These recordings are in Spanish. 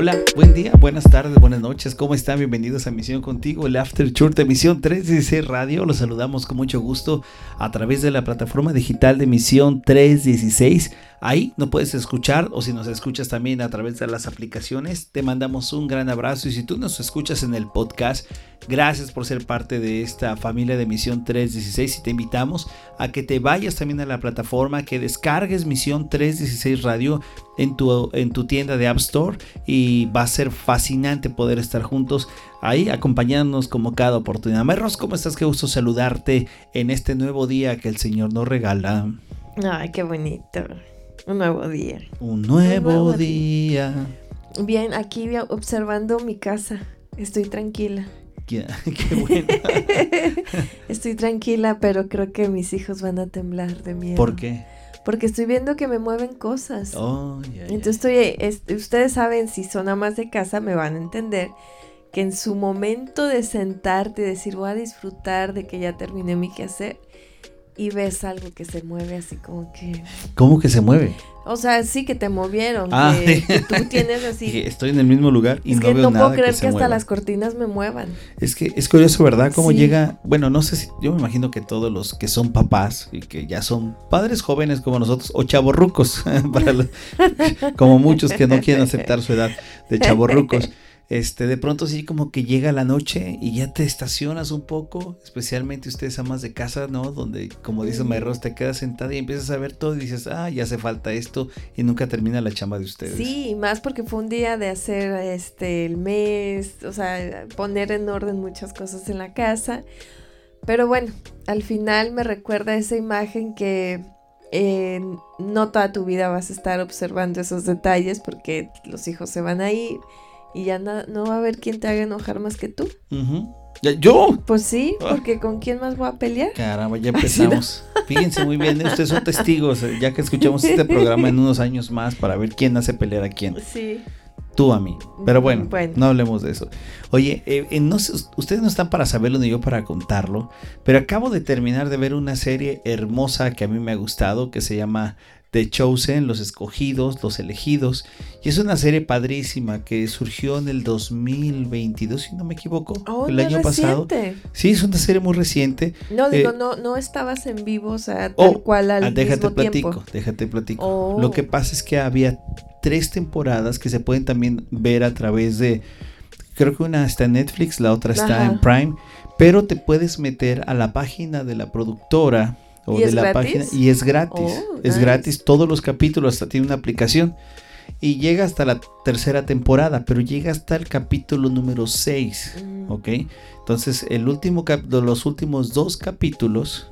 Hola, buen día, buenas tardes, buenas noches, ¿cómo están? Bienvenidos a Misión Contigo, el After Church de Misión 316 Radio. Los saludamos con mucho gusto a través de la plataforma digital de Misión 316. Ahí no puedes escuchar o si nos escuchas también a través de las aplicaciones, te mandamos un gran abrazo y si tú nos escuchas en el podcast, gracias por ser parte de esta familia de Misión 316 y te invitamos a que te vayas también a la plataforma, que descargues Misión 316 Radio en tu, en tu tienda de App Store y va a ser fascinante poder estar juntos ahí acompañándonos como cada oportunidad. Merros, ¿cómo estás? Qué gusto saludarte en este nuevo día que el Señor nos regala. Ay, qué bonito. Un nuevo día. Un nuevo, día. Bien, aquí observando mi casa. Estoy tranquila. Qué, bueno. Estoy tranquila, pero creo que mis hijos van a temblar de miedo. ¿Por qué? Porque estoy viendo que me mueven cosas. Oh, Entonces estoy, ustedes saben, si son amas de casa, me van a entender que en su momento de sentarte y decir voy a disfrutar de que ya terminé mi quehacer, y ves algo que se mueve así como que... ¿Cómo que se mueve? O sea, sí que te movieron, ah. que, tú tienes así... Estoy en el mismo lugar y es no que veo no nada puedo creer que, hasta las cortinas me muevan. Es que es curioso, ¿verdad? Cómo Sí. llega, bueno, no sé si, yo me imagino que todos los que son papás y que ya son padres jóvenes como nosotros o chavorrucos, para los- como muchos que no quieren aceptar su edad de chavorrucos. Este, de pronto sí como que llega la noche y ya te estacionas un poco, especialmente ustedes amas de casa, ¿no? Donde, como dice. Mayros, te quedas sentada y empiezas a ver todo y dices, ah, ya hace falta esto y nunca termina la chamba de ustedes. Sí, y más porque fue un día de hacer este el mes, o sea, poner en orden muchas cosas en la casa. Pero bueno, al final me recuerda esa imagen que eh, no toda tu vida vas a estar observando esos detalles porque los hijos se van a ir y ya na- no va a haber quien te haga enojar más que tú. Ya- ¿Yo? Pues sí, Ah. porque ¿con quién más voy a pelear? Caramba, ya empezamos. Fíjense muy bien, ustedes son testigos, eh, ya que escuchamos este programa en unos años más para ver quién hace pelear a quién. Sí. Tú a mí. Pero bueno, Bueno. no hablemos de eso. Oye, eh, eh, no ustedes no están para saberlo ni yo para contarlo, pero acabo de terminar de ver una serie hermosa que a mí me ha gustado, que se llama The Chosen, Los Escogidos, Los Elegidos. Y es una serie padrísima que surgió en el 2022, si no me equivoco, Oh, el año pasado. Sí, es una serie muy reciente. No, digo, Eh, no, no estabas en vivo, o sea, tal Oh, cual al Ah, déjate mismo platico, tiempo. déjate platico. Oh. Lo que pasa es que había tres temporadas que se pueden también ver a través de, creo que una está en Netflix, la otra está Ajá. en Prime, pero te puedes meter a la página de la productora o ¿Y de es la gratis? página y es gratis, Oh, es nice. gratis, todos los capítulos, hasta tiene una aplicación. Y llega hasta la tercera temporada, pero llega hasta el capítulo número 6. Mm. ¿ok? Entonces, el último cap- los últimos dos capítulos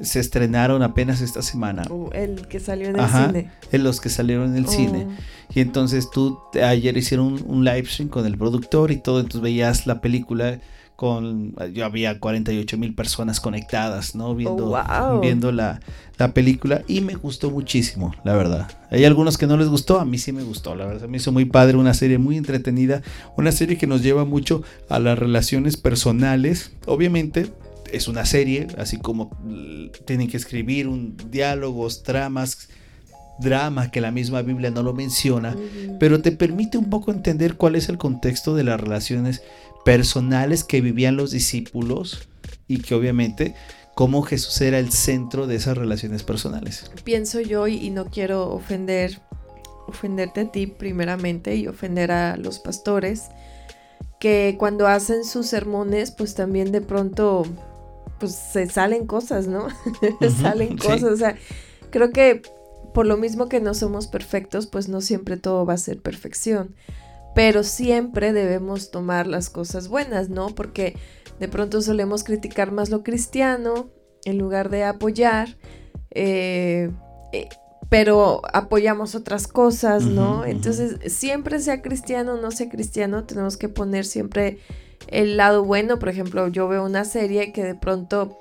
se estrenaron apenas esta semana. Uh, el que salió en el Ajá, cine. en los que salieron en el Oh. cine. Y entonces tú ayer hicieron un, un live stream con el productor y todo, entonces veías la película con, yo había 48 mil personas conectadas, ¿no? Viendo, Oh, wow. viendo la, la película y me gustó muchísimo, la verdad. Hay algunos que no les gustó, a mí sí me gustó, la verdad. Me hizo muy padre, una serie muy entretenida, una serie que nos lleva mucho a las relaciones personales. Obviamente es una serie, así como mm, tienen que escribir un, diálogos, tramas, drama que la misma Biblia no lo menciona, pero te permite un poco entender cuál es el contexto de las relaciones personales que vivían los discípulos y que obviamente cómo Jesús era el centro de esas relaciones personales. Pienso yo, y, y no quiero ofender, ofenderte a ti primeramente y ofender a los pastores, que cuando hacen sus sermones, pues también de pronto, pues se salen cosas, ¿no? salen sí. cosas, o sea, creo que por lo mismo que no somos perfectos, pues no siempre todo va a ser perfección. Pero siempre debemos tomar las cosas buenas, ¿no? Porque de pronto solemos criticar más lo cristiano en lugar de apoyar, eh, eh, pero apoyamos otras cosas, ¿no? Entonces, siempre sea cristiano o no sea cristiano, tenemos que poner siempre el lado bueno. Por ejemplo, yo veo una serie que de pronto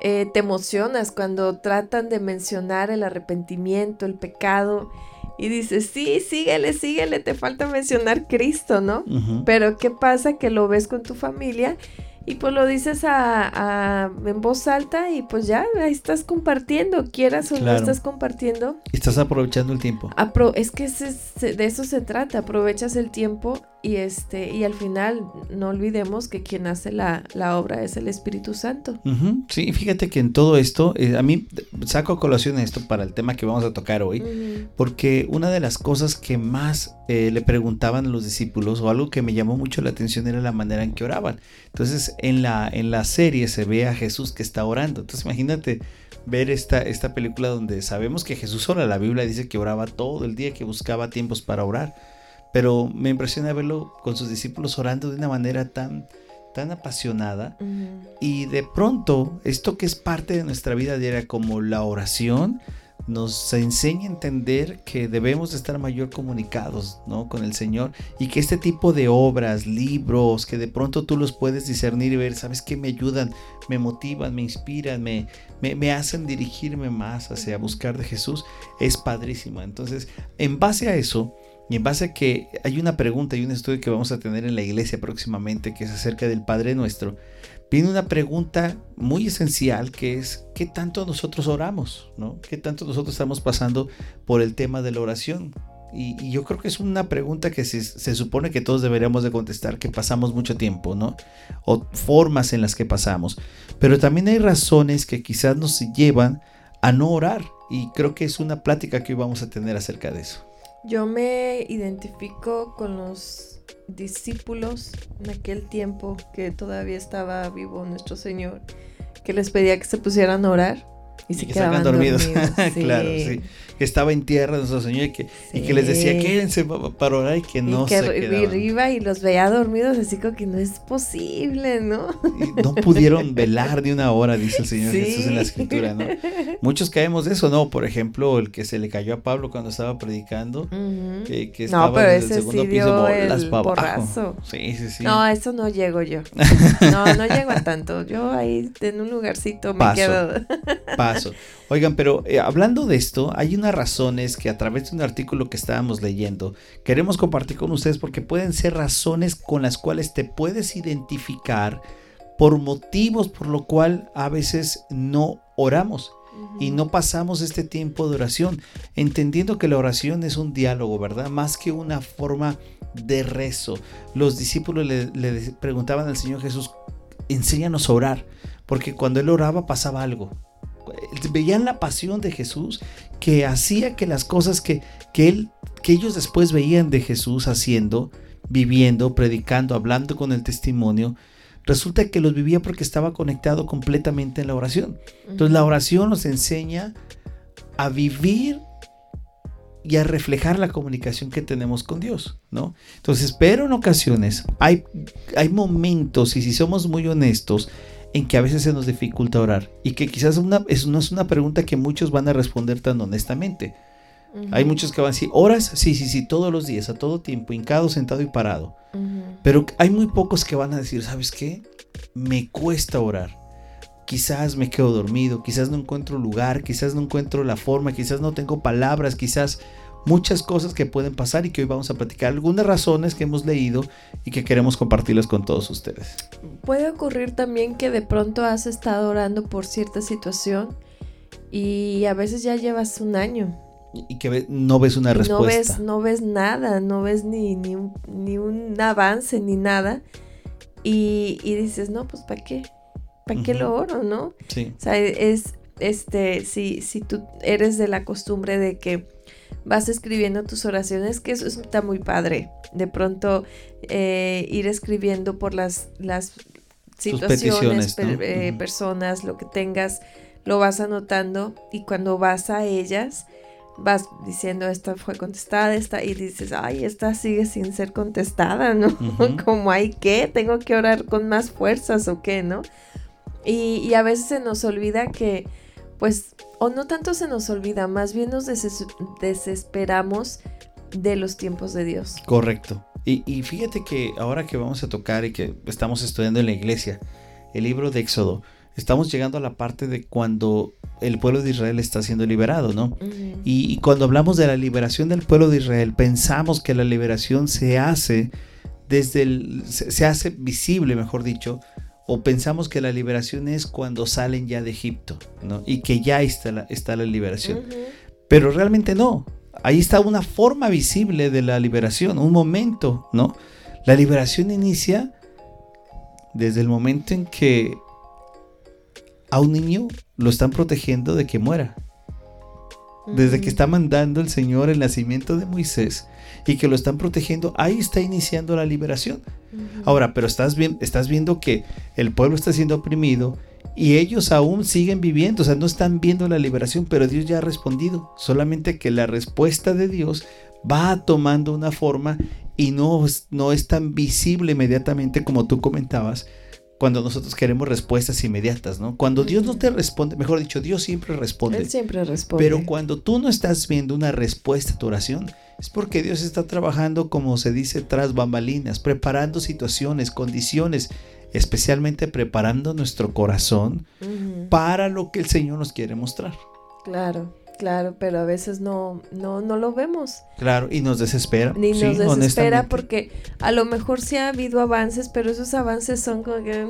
eh, te emocionas cuando tratan de mencionar el arrepentimiento, el pecado, y dices, sí, síguele, síguele, te falta mencionar Cristo, ¿no? Pero ¿qué pasa? Que lo ves con tu familia y pues lo dices a, en voz alta y pues ya ahí estás compartiendo, quieras o no estás compartiendo. Estás aprovechando el tiempo. es que de eso se trata, aprovechas el tiempo y este y al final no olvidemos que quien hace la, obra es el Espíritu Santo. Sí, fíjate que en todo esto, eh, a mí saco a colación esto para el tema que vamos a tocar hoy, porque una de las cosas que más eh, le preguntaban a los discípulos o algo que me llamó mucho la atención era la manera en que oraban. Entonces en la, en la serie se ve a Jesús que está orando. Entonces imagínate ver esta, esta película donde sabemos que Jesús ora. La Biblia dice que oraba todo el día, que buscaba tiempos para orar. Pero me impresiona verlo con sus discípulos orando de una manera tan, tan apasionada. Y de pronto, esto que es parte de nuestra vida diaria como la oración, nos enseña a entender que debemos estar mayor comunicados ¿no? con el Señor y que este tipo de obras, libros, que de pronto tú los puedes discernir y ver, ¿sabes qué? Me ayudan, me motivan, me inspiran, me, me, me hacen dirigirme más hacia buscar de Jesús, es padrísima. Entonces, en base a eso, y en base a que hay una pregunta y un estudio que vamos a tener en la iglesia próximamente, que es acerca del Padre Nuestro, viene una pregunta muy esencial que es ¿qué tanto nosotros oramos? ¿no? ¿Qué tanto nosotros estamos pasando por el tema de la oración? Y, yo creo que es una pregunta que se, se, supone que todos deberíamos de contestar, que pasamos mucho tiempo, ¿no? O formas en las que pasamos. Pero también hay razones que quizás nos llevan a no orar. Y creo que es una plática que hoy vamos a tener acerca de eso. Yo me identifico con los discípulos en aquel tiempo que todavía estaba vivo nuestro Señor, que les pedía que se pusieran a orar y, se quedaban dormidos. claro, sí que estaba en tierra nuestro Señor y que, y que les decía quédense para orar y que no y que se iba y los veía dormidos así como que no es posible, ¿no? Y no pudieron velar de una hora, dice el Señor Jesús en la escritura, ¿no? Muchos caemos de eso, ¿no? Por ejemplo, el que se le cayó a Pablo cuando estaba predicando, que, que, estaba no, pero en el segundo piso bolas para Sí, sí, sí. No, eso no llego yo. No, no llego a tanto. Yo ahí en un lugarcito me quedo. Paso. Oigan, pero eh, hablando de esto, hay razones que a través de un artículo que estábamos leyendo queremos compartir con ustedes porque pueden ser razones con las cuales te puedes identificar por motivos por lo cual a veces no oramos y no pasamos este tiempo de oración, entendiendo que la oración es un diálogo, ¿verdad? Más que una forma de rezo. Los discípulos le, le preguntaban al Señor Jesús, enséñanos a orar, porque cuando él oraba pasaba algo veían la pasión de Jesús que hacía que las cosas que, que, él, que ellos después veían de Jesús haciendo, viviendo, predicando, hablando con el testimonio, resulta que los vivía porque estaba conectado completamente en la oración. Entonces la oración nos enseña a vivir y a reflejar la comunicación que tenemos con Dios, ¿no? Entonces, pero en ocasiones hay, hay momentos, y si somos muy honestos, en que a veces se nos dificulta orar y que quizás una, es, no es una pregunta que muchos van a responder tan honestamente. Hay muchos que van a decir, ¿horas? Sí, sí, sí, todos los días, a todo tiempo, hincado, sentado y parado. Pero hay muy pocos que van a decir, ¿sabes qué? Me cuesta orar. Quizás me quedo dormido, quizás no encuentro lugar, quizás no encuentro la forma, quizás no tengo palabras, quizás muchas cosas que pueden pasar y que hoy vamos a platicar algunas razones que hemos leído y que queremos compartirlas con todos ustedes. Puede ocurrir también que de pronto has estado orando por cierta situación y a veces ya llevas un año. Y que no ves una respuesta. No ves, no ves nada, no ves ni, ni, un, ni un avance ni nada. Y, dices, no, pues ¿para qué? ¿Para qué lo oro, no? Sí. O sea, es, este, si, si tú eres de la costumbre de que vas escribiendo tus oraciones, que eso está muy padre. De pronto eh, ir escribiendo por las, las situaciones, eh, personas, lo que tengas, lo vas anotando y cuando vas a ellas, vas diciendo esta fue contestada, esta y dices, ay, esta sigue sin ser contestada, ¿no? Como hay que, tengo que orar con más fuerzas o qué, ¿no? Y, y a veces se nos olvida que pues, o no tanto se nos olvida, más bien nos desesperamos de los tiempos de Dios. Correcto. Y, fíjate que ahora que vamos a tocar y que estamos estudiando en la iglesia, el libro de Éxodo, estamos llegando a la parte de cuando el pueblo de Israel está siendo liberado, ¿no? y, cuando hablamos de la liberación del pueblo de Israel, pensamos que la liberación se hace desde el, se, hace visible, mejor dicho, o pensamos que la liberación es cuando salen ya de Egipto, ¿no? Y que ya está la, está la liberación. Pero realmente no. Ahí está una forma visible de la liberación, un momento, ¿no? La liberación inicia desde el momento en que a un niño lo están protegiendo de que muera. Desde que está mandando el Señor el nacimiento de Moisés y que lo están protegiendo, ahí está iniciando la liberación. Ahora, pero estás, bien, estás viendo que el pueblo está siendo oprimido y ellos aún siguen viviendo, o sea, no están viendo la liberación, pero Dios ya ha respondido. Solamente que la respuesta de Dios va tomando una forma y no, no es tan visible inmediatamente como tú comentabas, cuando nosotros queremos respuestas inmediatas, ¿no? Cuando Dios no te responde, mejor dicho, Dios siempre responde. Él siempre responde. Pero cuando tú no estás viendo una respuesta a tu oración, es porque Dios está trabajando, como se dice, tras bambalinas, preparando situaciones, condiciones, especialmente preparando nuestro corazón para lo que el Señor nos quiere mostrar. Claro. Claro, pero a veces no, no, no lo vemos. Claro, y nos desespera. Ni nos desespera porque a lo mejor sí ha habido avances, pero esos avances son como que...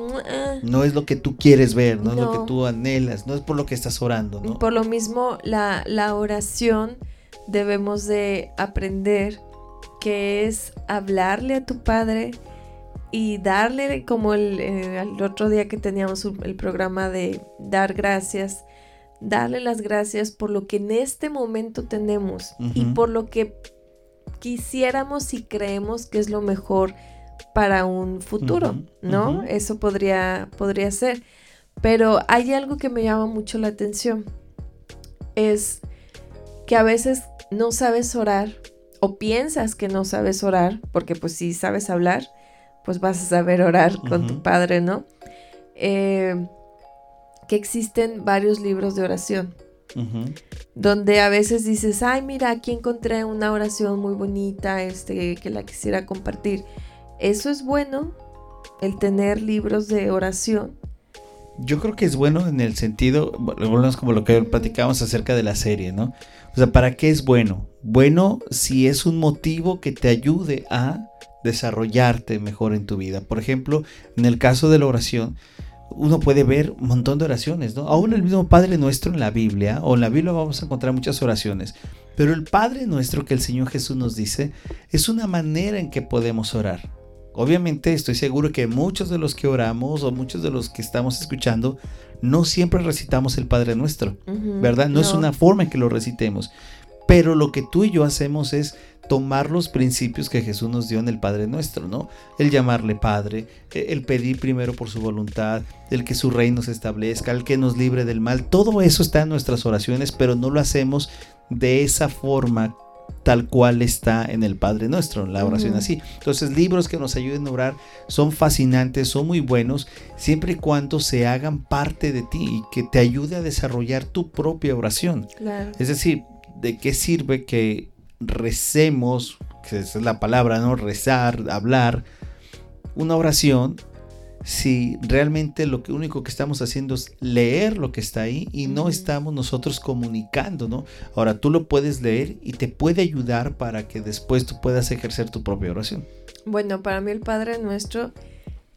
no es lo que tú quieres ver, no, es lo que tú anhelas, no es por lo que estás orando. ¿no? Por lo mismo, la, la oración debemos de aprender que es hablarle a tu Padre y darle como el, eh, el otro día que teníamos el programa de dar gracias darle las gracias por lo que en este momento tenemos y por lo que quisiéramos y creemos que es lo mejor para un futuro, ¿no? Eso podría, podría ser. Pero hay algo que me llama mucho la atención. Es que a veces no sabes orar o piensas que no sabes orar, porque pues si sabes hablar, pues vas a saber orar con tu padre, ¿no? Eh, que existen varios libros de oración. Donde a veces dices, ay, mira, aquí encontré una oración muy bonita, este, que la quisiera compartir. Eso es bueno, el tener libros de oración. Yo creo que es bueno en el sentido, bueno, es como lo que platicábamos acerca de la serie, ¿no? O sea, ¿para qué es bueno? Bueno si es un motivo que te ayude a desarrollarte mejor en tu vida. Por ejemplo, en el caso de la oración, uno puede ver un montón de oraciones, ¿no? Aún el mismo Padre Nuestro en la Biblia, o en la Biblia vamos a encontrar muchas oraciones, pero el Padre Nuestro que el Señor Jesús nos dice es una manera en que podemos orar. Obviamente estoy seguro que muchos de los que oramos o muchos de los que estamos escuchando no siempre recitamos el Padre Nuestro, ¿verdad? No, no, es una forma en que lo recitemos, pero lo que tú y yo hacemos es tomar los principios que Jesús nos dio en el Padre nuestro, ¿no? El llamarle Padre, e, el pedir primero por su voluntad, el que su reino se establezca, el que nos libre del mal. Todo eso está en nuestras oraciones, pero no lo hacemos de esa forma tal cual está en el Padre Nuestro, la oración así. Entonces, libros que nos ayuden a orar son fascinantes, son muy buenos, siempre y cuando se hagan parte de ti y que te ayude a desarrollar tu propia oración. Es decir, ¿de qué sirve que recemos, que es la palabra, ¿no? Rezar, hablar, una oración, si realmente lo que único que estamos haciendo es leer lo que está ahí y no estamos nosotros comunicando, ¿no? Ahora tú lo puedes leer y te puede ayudar para que después tú puedas ejercer tu propia oración. Bueno, para mí el Padre Nuestro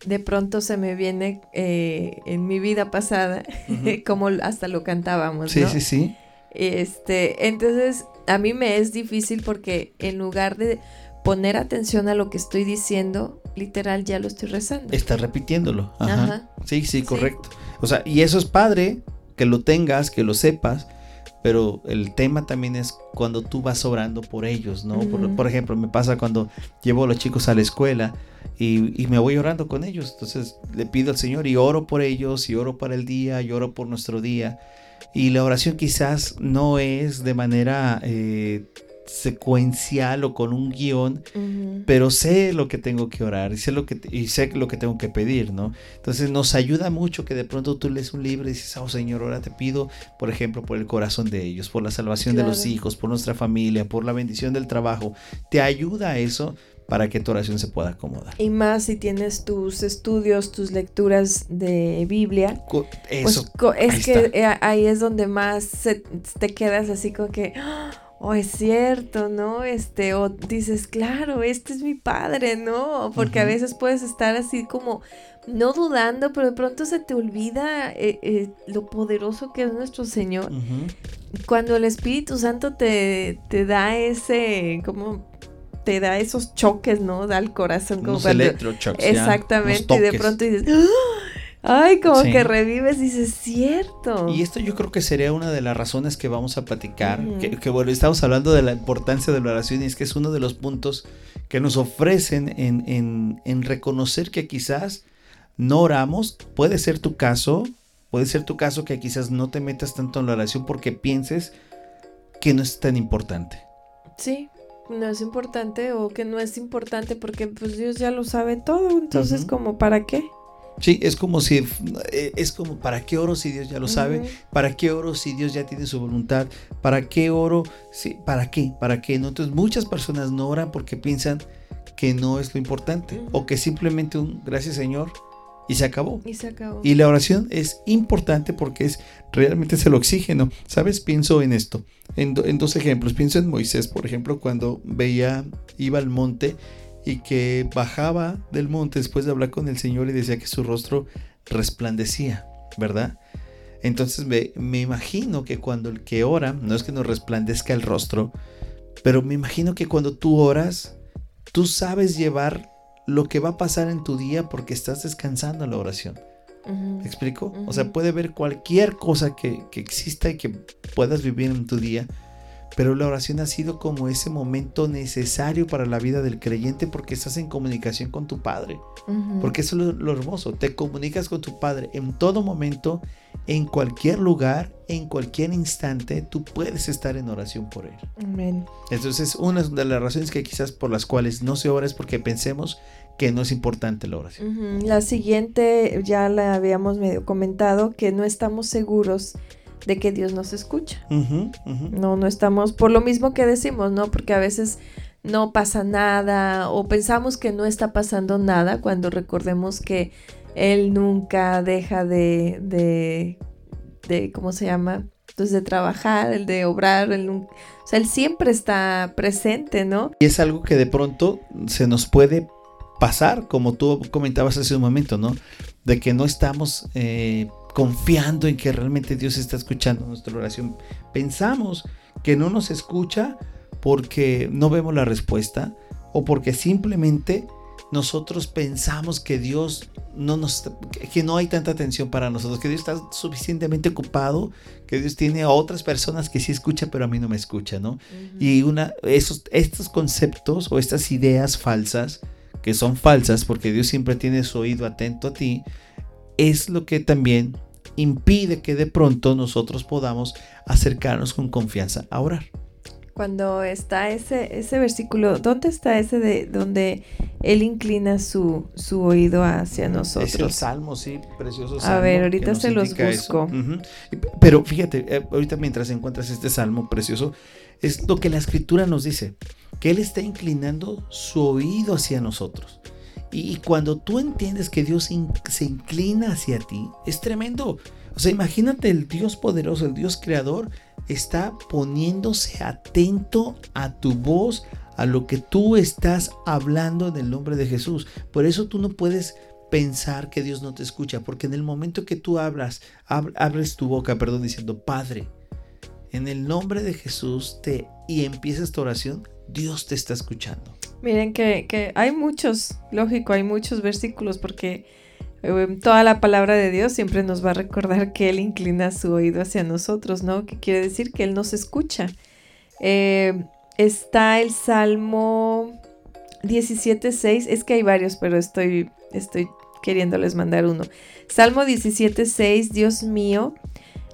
de pronto se me viene eh, en mi vida pasada, como hasta lo cantábamos. Sí, sí, sí. Este, entonces a mí me es difícil porque en lugar de poner atención a lo que estoy diciendo, literal ya lo estoy rezando. Estás repitiéndolo. Ajá. Sí, sí, correcto. O sea, y eso es padre, que lo tengas, que lo sepas, pero el tema también es cuando tú vas orando por ellos, ¿no? por, ejemplo, me pasa cuando llevo a los chicos a la escuela y, y, me voy orando con ellos. Entonces le pido al Señor y oro por ellos, y oro para el día, y oro por nuestro día. Y la oración quizás no es de manera eh, secuencial o con un guion, pero sé lo que tengo que orar y sé lo que, y sé lo que tengo que pedir, ¿no? Entonces nos ayuda mucho que de pronto tú lees un libro y dices, oh Señor, ahora te pido, por ejemplo, por el corazón de ellos, por la salvación de los hijos, por nuestra familia, por la bendición del trabajo. Te ayuda a eso, para que tu oración se pueda acomodar. Y más si tienes tus estudios, tus lecturas de Biblia. Co- Pues Eso. es ahí que está. eh, ahí es donde más se- te quedas así como que, oh, es cierto, ¿no? Este, o dices, claro, este es mi padre, ¿no? Porque a veces puedes estar así como, no dudando, pero de pronto se te olvida eh, eh, lo poderoso que es nuestro Señor. Cuando el Espíritu Santo te, te da ese, como, te da esos choques, ¿no? Da al corazón como Unos ya, Exactamente, y de pronto dices, ¡Ah! ay, como Sí. que revives dices, cierto. Y esto yo creo que sería una de las razones que vamos a platicar, que, que, bueno, estamos hablando de la importancia de la oración y es que es uno de los puntos que nos ofrecen en, en- en reconocer que quizás no oramos, puede ser tu caso, puede ser tu caso que quizás no te metas tanto en la oración porque pienses que no es tan importante. Sí, no es importante o que no es importante porque pues Dios ya lo sabe todo, entonces como para qué? Sí, es como si, eh, es como, ¿para qué oro si Dios ya lo sabe? ¿Para qué oro si Dios ya tiene su voluntad? ¿Para qué oro? si- ¿Para qué? ¿Para qué? ¿No? Entonces muchas personas no oran porque piensan que no es lo importante o que simplemente un gracias Señor y se acabó. Y se acabó. Y la oración es importante porque es realmente es el oxígeno. ¿Sabes? Pienso en esto, en, do- en dos ejemplos. Pienso en Moisés, por ejemplo, cuando veía, iba al monte y que bajaba del monte después de hablar con el Señor y decía que su rostro resplandecía, ¿verdad? Entonces me, me imagino que cuando el que ora, no es que nos resplandezca el rostro, pero me imagino que cuando tú oras, tú sabes llevar lo que va a pasar en tu día porque estás descansando en la oración. Ujú. ¿Me explico? O sea, puede haber cualquier cosa que, que exista y que puedas vivir en tu día, pero la oración ha sido como ese momento necesario para la vida del creyente porque estás en comunicación con tu Padre. Porque eso es lo, lo hermoso, te comunicas con tu Padre en todo momento, en cualquier lugar, en cualquier instante, tú puedes estar en oración por Él. Amén. Entonces, una de las razones que quizás por las cuales no se ora es porque pensemos que no es importante la oración. La siguiente ya la habíamos medio comentado que no estamos seguros de que Dios nos escucha. No, no estamos, por lo mismo que decimos, ¿no? Porque a veces no pasa nada o pensamos que no está pasando nada cuando recordemos que Él nunca deja de, de, de ¿cómo se llama? Pues de trabajar, el de obrar, el, o sea, Él siempre está presente, ¿no? Y es algo que de pronto se nos puede pasar, como tú comentabas hace un momento, ¿no? De que no estamos eh, confiando en que realmente Dios está escuchando nuestra oración. Pensamos que no nos escucha porque no vemos la respuesta o porque simplemente nosotros pensamos que Dios no nos que no hay tanta atención para nosotros, que Dios está suficientemente ocupado, que Dios tiene a otras personas que sí escucha, pero a mí no me escucha, ¿no? Y una, esos, estos conceptos o estas ideas falsas, que son falsas porque Dios siempre tiene su oído atento a ti, es lo que también impide que de pronto nosotros podamos acercarnos con confianza a orar. Cuando está ese, ese versículo, ¿dónde está ese de donde Él inclina su, su oído hacia nosotros? Es el salmo, sí, precioso A salmo. ver, que ahorita se los busco. Ujú. Y- Pero fíjate, eh, ahorita mientras encuentras este salmo precioso, es lo que la escritura nos dice, que Él está inclinando su oído hacia nosotros. Y, cuando tú entiendes que Dios se inclina hacia ti, es tremendo. O sea, imagínate el Dios poderoso, el Dios creador, está poniéndose atento a tu voz, a lo que tú estás hablando en el nombre de Jesús. Por eso tú no puedes pensar que Dios no te escucha, porque en el momento que tú hablas, ab- abres tu boca, perdón, diciendo, Padre, en el nombre de Jesús te y empiezas tu oración, Dios te está escuchando. Miren que, que hay muchos, lógico, hay muchos versículos porque eh, toda la palabra de Dios siempre nos va a recordar que Él inclina su oído hacia nosotros, ¿no? Que quiere decir que Él nos escucha. Eh, está el Salmo 17.6, es que hay varios, pero estoy, estoy queriéndoles mandar uno. Salmo 17.6, Dios mío,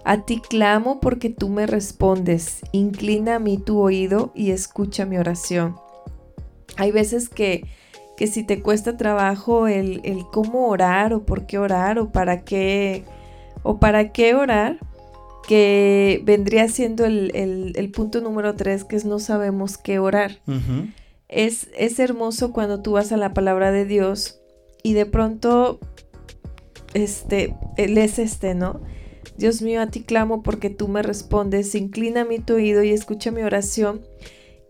a ti clamo porque tú me respondes. Inclina a mí tu oído y escucha mi oración. Hay veces que, que si te cuesta trabajo el, el cómo orar o por qué orar o para qué o para qué orar, que vendría siendo el, el- el punto número tres, que es no sabemos qué orar. Es, es hermoso cuando tú vas a la palabra de Dios y de pronto, este, lees este, ¿no? Dios mío, a ti clamo porque tú me respondes, inclina mi tu oído y escucha mi oración.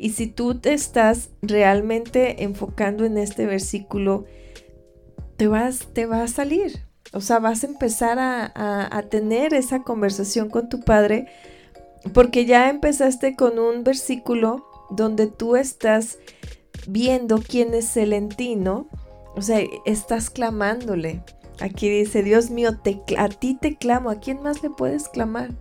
Y si tú te estás realmente enfocando en este versículo, te vas, te va a salir. O sea, vas a empezar a, tener esa conversación con tu padre porque ya empezaste con un versículo donde tú estás viendo quién es el entino, o sea, estás clamándole. Aquí dice, Dios mío, a ti te clamo, ¿a quién más le puedes clamar?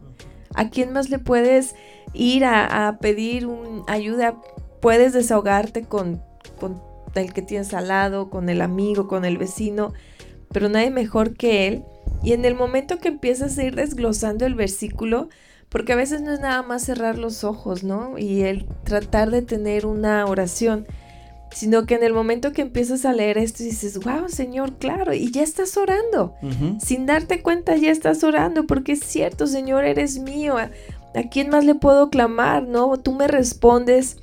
¿A quién más le puedes ir a, pedir un, ayuda? Puedes desahogarte con, con el que tienes al lado, con el amigo, con el vecino, pero nadie mejor que él. Y en el momento que empiezas a ir desglosando el versículo, porque a veces no es nada más cerrar los ojos, ¿no? Y el tratar de tener una oración, sino que en el momento que empiezas a leer esto dices, wow, Señor, claro, y ya estás orando. Sin darte cuenta ya estás orando, porque es cierto, Señor, eres mío. ¿A, quién más le puedo clamar? ¿No? Tú me respondes,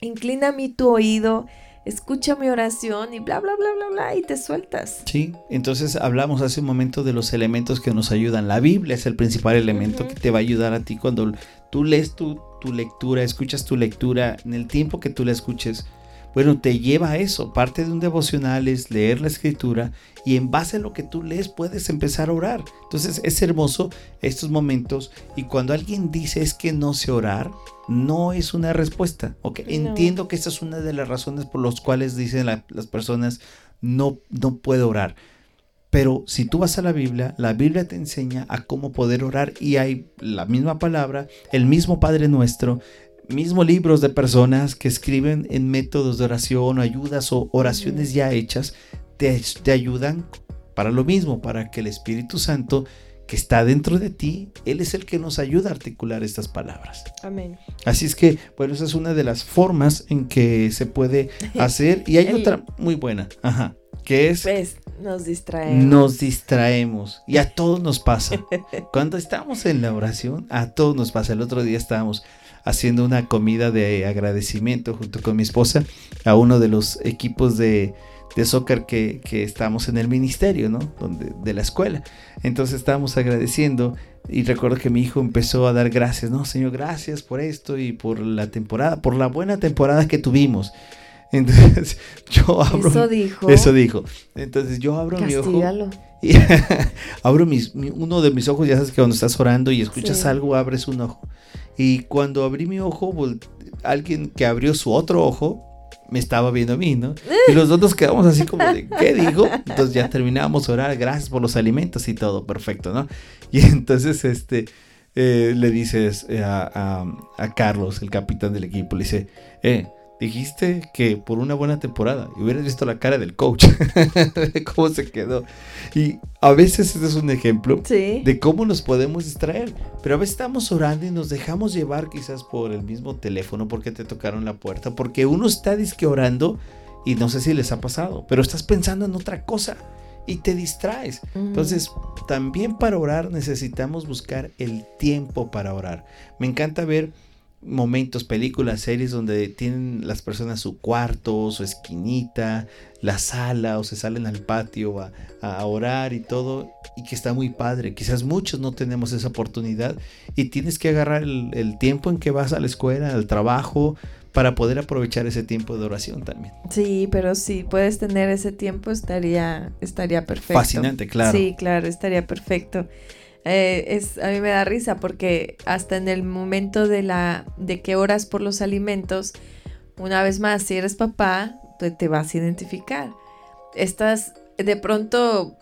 inclina mi tu oído escucha mi oración y bla, bla, bla, bla, bla, y te sueltas. Sí, entonces hablamos hace un momento de los elementos que nos ayudan. La Biblia es el principal elemento que te va a ayudar a ti cuando tú lees tu, tu lectura, escuchas tu lectura, en el tiempo que tú la escuches. Bueno, te lleva a eso. Parte de un devocional es leer la escritura y en base a lo que tú lees puedes empezar a orar. Entonces es hermoso estos momentos y cuando alguien dice es que no sé orar, no es una respuesta. Okay, entiendo que esta es una de las razones por las cuales dicen las personas no, no puedo orar. Pero si tú vas a la Biblia, la Biblia te enseña a cómo poder orar y hay la misma palabra, el mismo Padre nuestro, mismo libros de personas que escriben en métodos de oración o ayudas o oraciones ya hechas, te, te ayudan para lo mismo, para que el Espíritu Santo que está dentro de ti, Él es el que nos ayuda a articular estas palabras. Amén. Así es que, bueno, esa es una de las formas en que se puede hacer. Y hay otra muy buena, ajá, que es... Pues, nos distraemos. Nos distraemos. Y a todos nos pasa. Cuando estamos en la oración, a todos nos pasa. El otro día estábamos haciendo una comida de agradecimiento junto con mi esposa a uno de los equipos de de soccer que, que estábamos en el ministerio, ¿no? Donde, de la escuela. Entonces estábamos agradeciendo y recuerdo que mi hijo empezó a dar gracias, no, Señor, gracias por esto y por la temporada, por la buena temporada que tuvimos. Entonces yo abro. Eso dijo. Eso dijo. Entonces yo abro mi ojo. Y abro mis, uno de mis ojos, ya sabes que cuando estás orando y escuchas algo, abres un ojo. Y cuando abrí mi ojo, alguien que abrió su otro ojo me estaba viendo a mí, ¿no? Y los dos nos quedamos así como de, ¿qué dijo? Entonces ya terminamos a orar, gracias por los alimentos y todo, perfecto, ¿no? Y entonces, este, eh, le dices eh, a, a, Carlos, el capitán del equipo, le dice, eh, dijiste que por una buena temporada y hubieras visto la cara del coach, de cómo se quedó. Y a veces este es un ejemplo de cómo nos podemos distraer, pero a veces estamos orando y nos dejamos llevar quizás por el mismo teléfono porque te tocaron la puerta, porque uno está disque orando y no sé si les ha pasado, pero estás pensando en otra cosa y te distraes. Entonces, también para orar necesitamos buscar el tiempo para orar. Me encanta ver momentos, películas, series donde tienen las personas su cuarto, su esquinita, la sala o se salen al patio a, a, orar y todo y que está muy padre. Quizás muchos no tenemos esa oportunidad y tienes que agarrar el, el tiempo en que vas a la escuela, al trabajo, para poder aprovechar ese tiempo de oración también. Sí, pero si puedes tener ese tiempo estaría, estaría perfecto. Fascinante, claro. Sí, claro, estaría perfecto. Eh, es, a mí me da risa porque hasta en el momento de, la, de que oras por los alimentos, una vez más, si eres papá, te, te vas a identificar. Estás de pronto,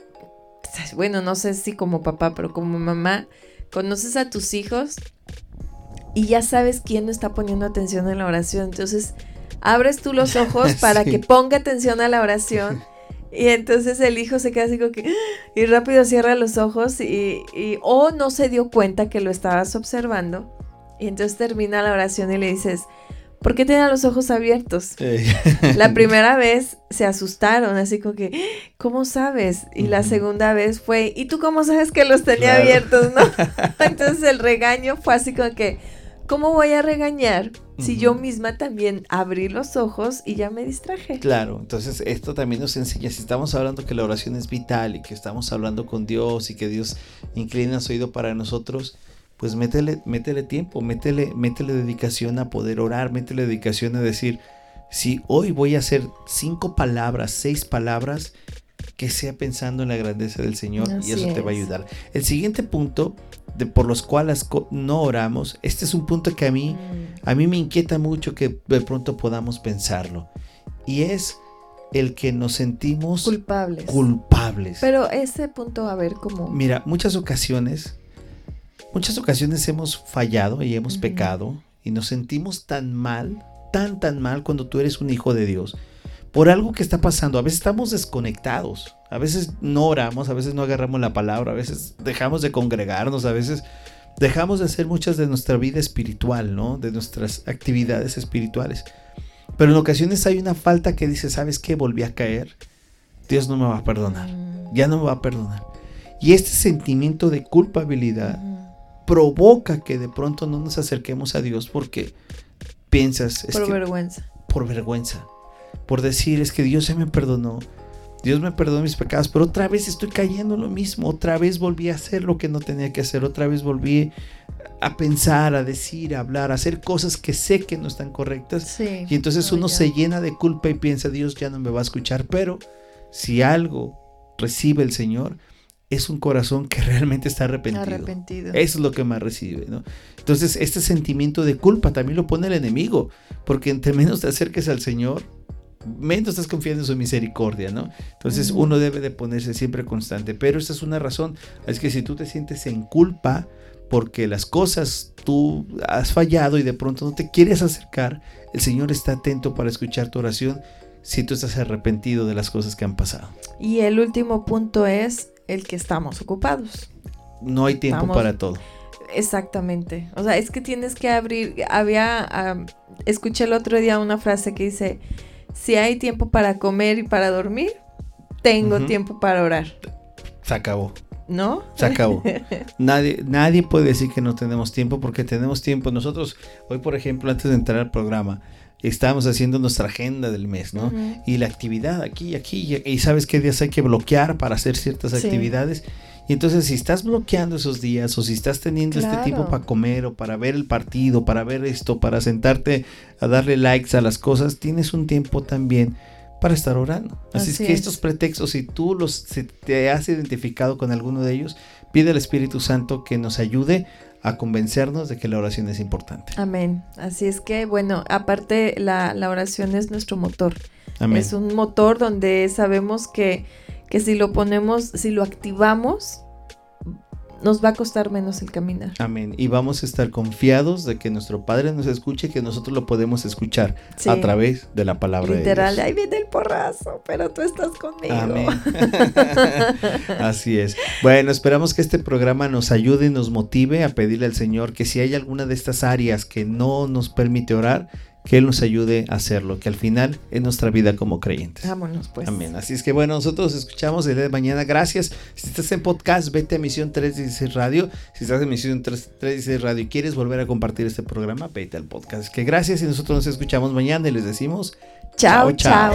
bueno, no sé si como papá, pero como mamá, conoces a tus hijos y ya sabes quién no está poniendo atención en la oración. Entonces, abres tú los ojos para que ponga atención a la oración y entonces el hijo se queda así como que, y rápido cierra los ojos y, o no se dio cuenta que lo estabas observando. Y entonces termina la oración y le dices, ¿por qué tiene los ojos abiertos? La primera vez se asustaron, así como que, ¿cómo sabes? Y la segunda vez fue, ¿y tú cómo sabes que los tenía abiertos? ¿no? entonces el regaño fue así como que, ¿cómo voy a regañar si yo misma también abrí los ojos y ya me distraje? Claro, entonces esto también nos enseña, si estamos hablando que la oración es vital y que estamos hablando con Dios y que Dios inclina su oído para nosotros, pues métele, métele tiempo, métele, métele dedicación a poder orar, métele dedicación a decir, si hoy voy a hacer cinco palabras, seis palabras, que sea pensando en la grandeza del Señor y eso te va a ayudar. El siguiente punto de por los cuales no oramos, este es un punto que a mí, mm. a mí me inquieta mucho que de pronto podamos pensarlo. Y es el que nos sentimos culpables. culpables. Pero ese punto, a ver cómo. Mira, muchas ocasiones, muchas ocasiones hemos fallado y hemos pecado y nos sentimos tan mal, tan, tan mal cuando tú eres un hijo de Dios por algo que está pasando. A veces estamos desconectados, a veces no oramos, a veces no agarramos la palabra, a veces dejamos de congregarnos, a veces dejamos de hacer muchas de nuestra vida espiritual, ¿no? De nuestras actividades espirituales. Pero en ocasiones hay una falta que dice, ¿sabes qué? Volví a caer. Dios no me va a perdonar. Ya no me va a perdonar. Y este sentimiento de culpabilidad provoca que de pronto no nos acerquemos a Dios porque piensas... por vergüenza. Por vergüenza por decir es que Dios se me perdonó. Dios me perdonó mis pecados, pero otra vez estoy cayendo en lo mismo, otra vez volví a hacer lo que no tenía que hacer, otra vez volví a pensar, a decir, a hablar, a hacer cosas que sé que no están correctas. y entonces uno se llena de culpa y piensa, Dios ya no me va a escuchar, pero si algo recibe el Señor, es un corazón que realmente está arrepentido. arrepentido. Eso es lo que más recibe, ¿no? Entonces, este sentimiento de culpa también lo pone el enemigo, porque entre menos te acerques al Señor, menos estás confiando en su misericordia, ¿no? Entonces uno debe de ponerse siempre constante, pero esa es una razón, es que si tú te sientes en culpa porque las cosas tú has fallado y de pronto no te quieres acercar, el Señor está atento para escuchar tu oración si tú estás arrepentido de las cosas que han pasado. Y el último punto es el que estamos ocupados. No hay tiempo para todo. Exactamente. O sea, es que tienes que abrir. Había. escuché el otro día una frase que dice: si hay tiempo para comer y para dormir, tengo tiempo para orar. Se acabó. ¿No? Se acabó. nadie, nadie puede decir que no tenemos tiempo porque tenemos tiempo. Nosotros, hoy por ejemplo, antes de entrar al programa, estábamos haciendo nuestra agenda del mes, ¿no? Y la actividad aquí y aquí, y sabes qué días hay que bloquear para hacer ciertas actividades. Y entonces si estás bloqueando esos días o si estás teniendo este tiempo para comer o para ver el partido, para ver esto, para sentarte a darle likes a las cosas, tienes un tiempo también para estar orando. Así, es que estos pretextos, si tú los te has identificado con alguno de ellos, pide al Espíritu Santo que nos ayude a convencernos de que la oración es importante. Amén. Así es que, bueno, aparte la, la oración es nuestro motor. Amén. Es un motor donde sabemos que que si lo ponemos, si lo activamos, nos va a costar menos el caminar. Amén. Y vamos a estar confiados de que nuestro Padre nos escuche y que nosotros lo podemos escuchar a través de la palabra Literal, de Dios. ahí viene el porrazo, pero tú estás conmigo. Amén. Así es. Bueno, esperamos que este programa nos ayude y nos motive a pedirle al Señor que si hay alguna de estas áreas que no nos permite orar, que Él nos ayude a hacerlo, que al final es nuestra vida como creyentes. Vámonos pues. Amén. Así es que bueno, nosotros escuchamos el día de mañana. Gracias. Si estás en podcast, vete a Misión 316 Radio. Si estás en Misión 316 Radio y quieres volver a compartir este programa, vete al podcast. Que gracias y nosotros nos escuchamos mañana y les decimos chao, chao.